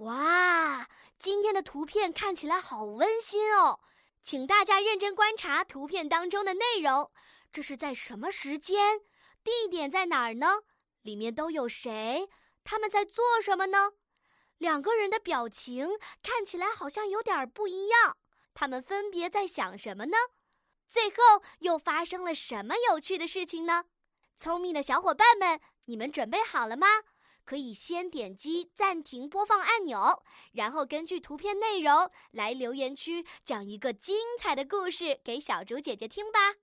哇，今天的图片看起来好温馨哦，请大家认真观察图片当中的内容。这是在什么时间？地点在哪儿呢？里面都有谁？他们在做什么呢？两个人的表情看起来好像有点不一样，他们分别在想什么呢？最后又发生了什么有趣的事情呢？聪明的小伙伴们，你们准备好了吗？可以先点击暂停播放按钮，然后根据图片内容来留言区讲一个精彩的故事给小竹姐姐听吧。